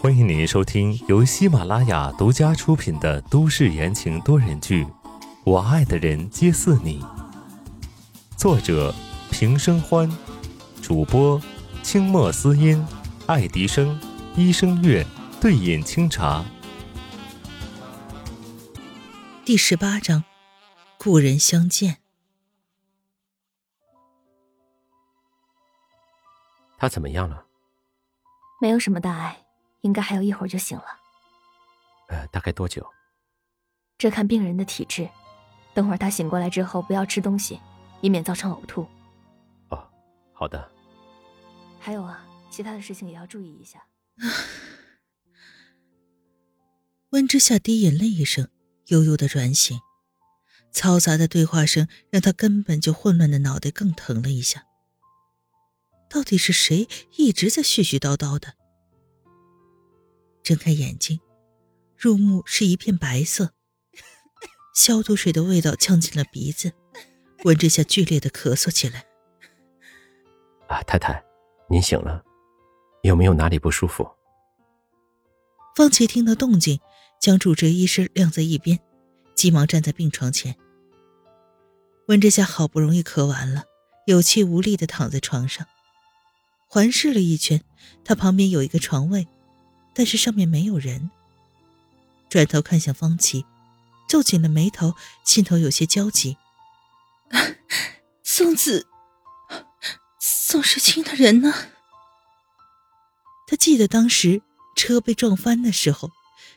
欢迎您收听由喜马拉雅独家出品的都市言情多人剧《我爱的人皆似你》，作者平生欢，主播清墨思音、爱迪生、医生月、对饮清茶。第十八章，故人相见。他怎么样了？没有什么大碍。应该还有一会儿就醒了。呃，大概多久？这看病人的体质。等会儿他醒过来之后，不要吃东西，以免造成呕吐。哦，好的。还有啊，其他的事情也要注意一下。温之夏低吟了一声，悠悠的转醒。嘈杂的对话声让他根本就混乱的脑袋更疼了一下。到底是谁一直在絮絮叨叨的？睁开眼睛，入目是一片白色，消毒水的味道呛进了鼻子，闻着下剧烈的咳嗽起来。啊，太太，您醒了，有没有哪里不舒服？方琦听到动静，将主治医师晾在一边，急忙站在病床前。温之夏好不容易咳完了，有气无力的躺在床上，环视了一圈，他旁边有一个床位。但是上面没有人。转头看向方琦，皱紧了眉头，心头有些焦急。宋子，宋时清的人呢？他记得当时车被撞翻的时候，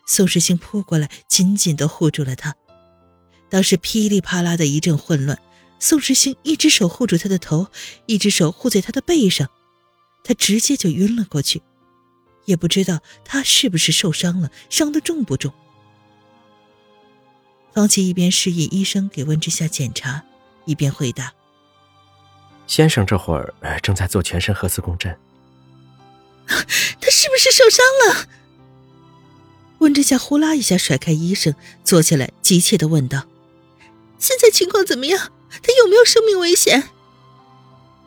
宋时清扑过来，紧紧的护住了他。当时噼里啪啦的一阵混乱，宋时清一只手护住他的头，一只手护在他的背上，他直接就晕了过去。也不知道他是不是受伤了，伤的重不重。方琦一边示意医生给温之夏检查，一边回答：“先生这会儿正在做全身核磁共振。”他是不是受伤了？温之夏呼啦一下甩开医生，坐起来，急切的问道：“现在情况怎么样？他有没有生命危险？”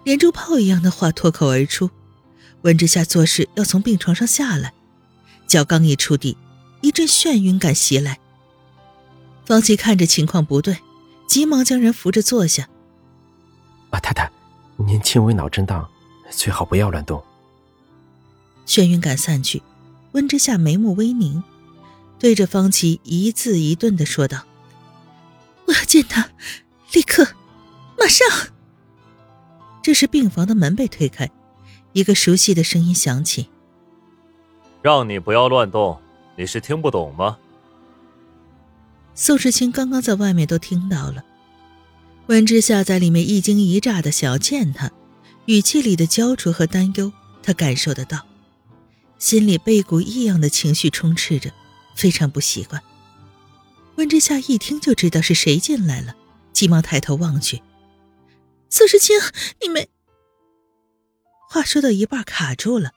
连珠炮一样的话脱口而出。温之夏做事要从病床上下来，脚刚一触地，一阵眩晕感袭来。方琦看着情况不对，急忙将人扶着坐下。啊，太太，您轻微脑震荡，最好不要乱动。眩晕感散去，温之夏眉目微凝，对着方琦一字一顿的说道：“我要见他，立刻，马上。”这时病房的门被推开。一个熟悉的声音响起：“让你不要乱动，你是听不懂吗？”宋时清刚刚在外面都听到了，温之夏在里面一惊一乍的想要见他，语气里的焦灼和担忧，他感受得到，心里被股异样的情绪充斥着，非常不习惯。温之夏一听就知道是谁进来了，急忙抬头望去：“宋时清，你没……”话说到一半卡住了，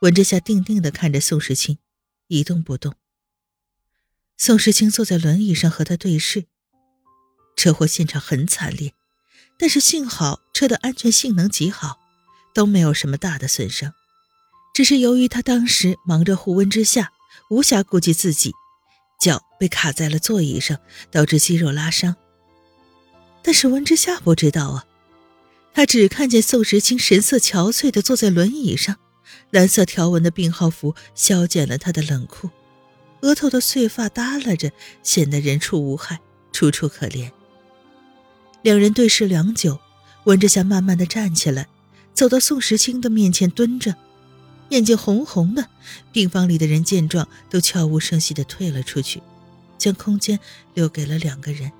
温之夏定定的看着宋时清，一动不动。宋时清坐在轮椅上和他对视。车祸现场很惨烈，但是幸好车的安全性能极好，都没有什么大的损伤，只是由于他当时忙着护温之夏，无暇顾及自己，脚被卡在了座椅上，导致肌肉拉伤。但是温之夏不知道啊。他只看见宋时清神色憔悴的坐在轮椅上，蓝色条纹的病号服消减了他的冷酷，额头的碎发耷拉着，显得人畜无害，楚楚可怜。两人对视良久，温之夏慢慢的站起来，走到宋时清的面前蹲着，眼睛红红的。病房里的人见状，都悄无声息的退了出去，将空间留给了两个人。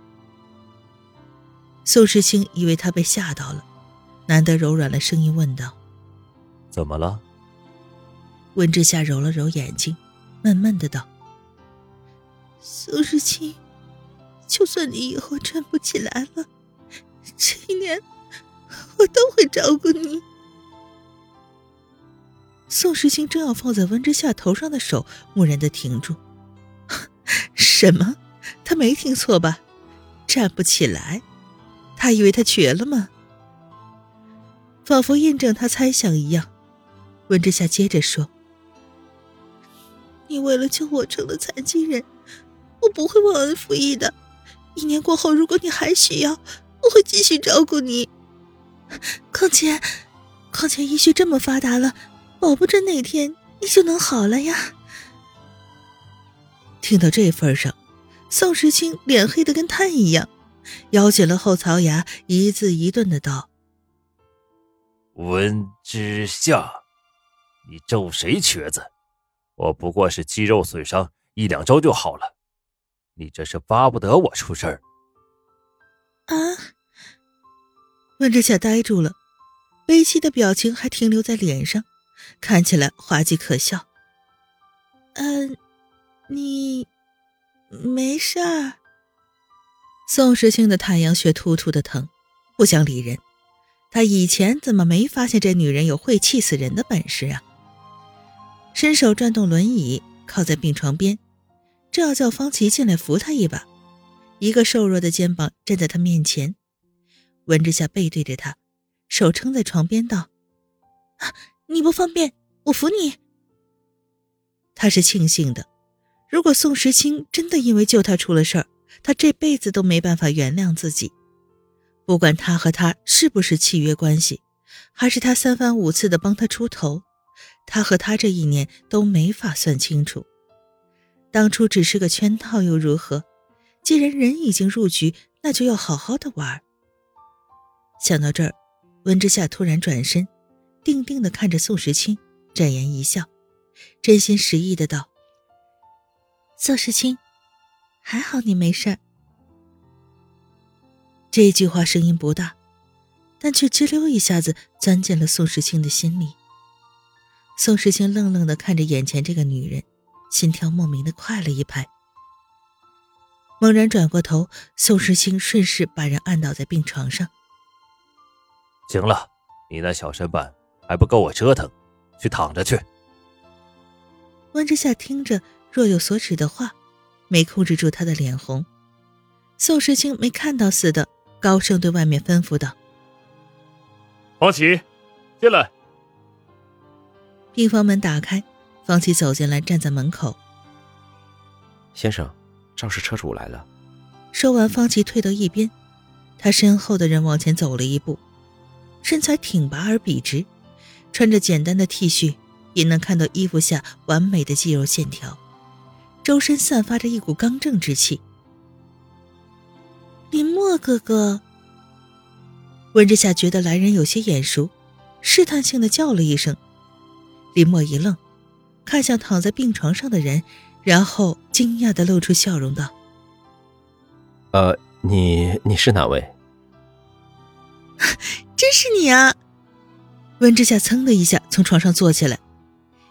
宋时清以为他被吓到了。难得柔软了声音问道：“怎么了？”温之夏揉了揉眼睛，闷闷的道：“苏世清，就算你以后站不起来了，这一年我都会照顾你。”宋时清正要放在温之夏头上的手蓦然的停住：“ 什么？他没听错吧？站不起来？他以为他瘸了吗？”仿佛印证他猜想一样，温之夏接着说：“你为了救我成了残疾人，我不会忘恩负义的。一年过后，如果你还需要，我会继续照顾你。况且，况且医学这么发达了，保不准哪天你就能好了呀。”听到这份上，宋时清脸黑的跟炭一样，咬紧了后槽牙，一字一顿的道：“温之夏，你咒谁瘸子？我不过是肌肉损伤，一两周就好了。你这是巴不得我出事儿。”啊！温之夏呆住了，悲戚的表情还停留在脸上，看起来滑稽可笑。嗯。你没事儿。宋时清的太阳穴突突的疼，不想理人。他以前怎么没发现这女人有会气死人的本事啊？伸手转动轮椅，靠在病床边，正要叫方琦进来扶他一把。一个瘦弱的肩膀站在他面前，温之夏背对着他，手撑在床边道：“你不方便，我扶你。”他是庆幸的。如果宋时清真的因为救他出了事儿，他这辈子都没办法原谅自己。不管他和他是不是契约关系，还是他三番五次的帮他出头，他和他这一年都没法算清楚。当初只是个圈套又如何？既然人已经入局，那就要好好的玩。想到这儿，温之夏突然转身，定定的看着宋时清，展颜一笑，真心实意的道。宋时清，还好你没事。这句话声音不大，但却吱溜一下子钻进了宋时清的心里。宋时清愣愣的看着眼前这个女人，心跳莫名的快了一拍。猛然转过头，宋时清顺势把人按倒在病床上。行了，你那小身板还不够我折腾，去躺着去。温之夏听着。若有所指的话，没控制住他的脸红。宋时清没看到似的，高盛对外面吩咐道：“方琦，进来。”病房门打开，方琦走进来，站在门口。先生，肇事车主来了。说完，方琦退到一边，他身后的人往前走了一步，身材挺拔而笔直，穿着简单的 T 恤，也能看到衣服下完美的肌肉线条。周身散发着一股刚正之气。林墨哥哥，温之夏觉得来人有些眼熟，试探性的叫了一声。林墨一愣，看向躺在病床上的人，然后惊讶的露出笑容道：“呃，你你是哪位？”“ 真是你啊！”温之夏噌的一下从床上坐起来，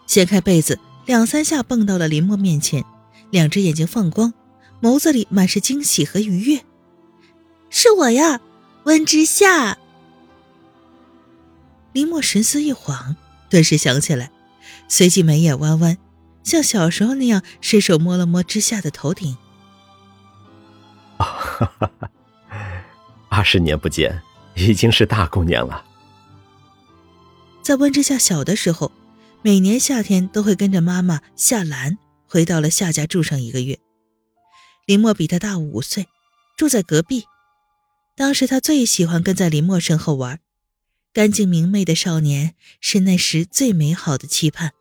掀开被子，两三下蹦到了林墨面前。两只眼睛放光，眸子里满是惊喜和愉悦。是我呀，温之夏。林墨神思一晃，顿时想起来，随即眉眼弯弯，像小时候那样伸手摸了摸之夏的头顶。哈哈，二十年不见，已经是大姑娘了。在温之夏小的时候，每年夏天都会跟着妈妈夏兰。回到了夏家住上一个月，林墨比他大五岁，住在隔壁。当时他最喜欢跟在林墨身后玩，干净明媚的少年是那时最美好的期盼。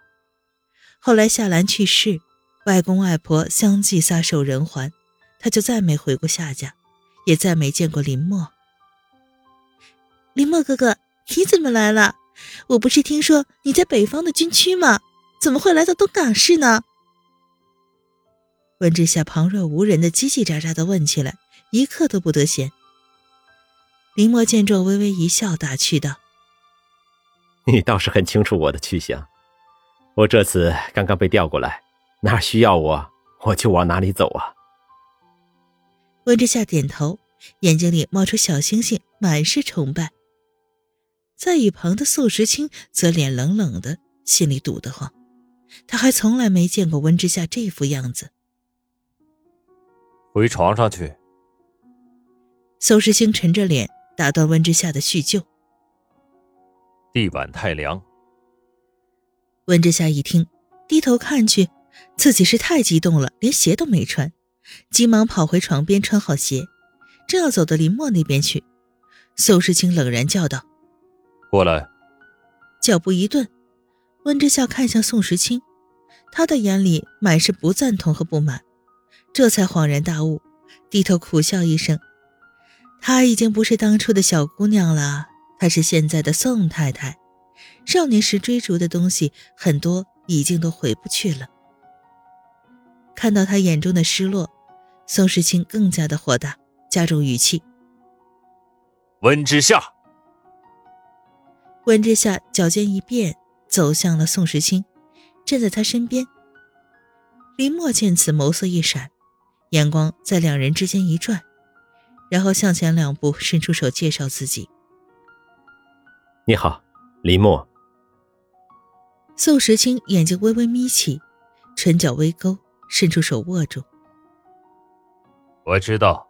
后来夏兰去世，外公外婆相继撒手人寰，他就再没回过夏家，也再没见过林墨。林墨哥哥，你怎么来了？我不是听说你在北方的军区吗？怎么会来到东港市呢？温之夏旁若无人的叽叽喳喳的问起来，一刻都不得闲。林墨见状，微微一笑，打趣道：“你倒是很清楚我的去向。我这次刚刚被调过来，哪需要我，我就往哪里走啊。”温之夏点头，眼睛里冒出小星星，满是崇拜。在一旁的宋时清则脸冷冷的，心里堵得慌。他还从来没见过温之夏这副样子。回床上去。宋时清沉着脸打断温之夏的叙旧。地板太凉。温之夏一听，低头看去，自己是太激动了，连鞋都没穿，急忙跑回床边穿好鞋，正要走到林墨那边去，宋时清冷然叫道：“过来！”脚步一顿，温之夏看向宋时清，他的眼里满是不赞同和不满，这才恍然大悟，低头苦笑一声：“她已经不是当初的小姑娘了，她是现在的宋太太。”少年时追逐的东西很多，已经都回不去了。看到他眼中的失落，宋时清更加的火大，加重语气：“温之夏。”温之夏脚尖一变，走向了宋时清，站在他身边。林墨见此，眸色一闪，眼光在两人之间一转，然后向前两步，伸出手介绍自己：“你好，林墨。”宋时清眼睛微微眯起，唇角微勾，伸出手握住。我知道，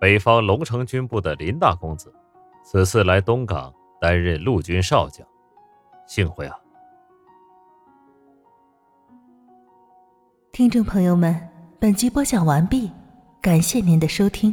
北方龙城军部的林大公子，此次来东港担任陆军少将，幸会啊！听众朋友们，本集播讲完毕，感谢您的收听。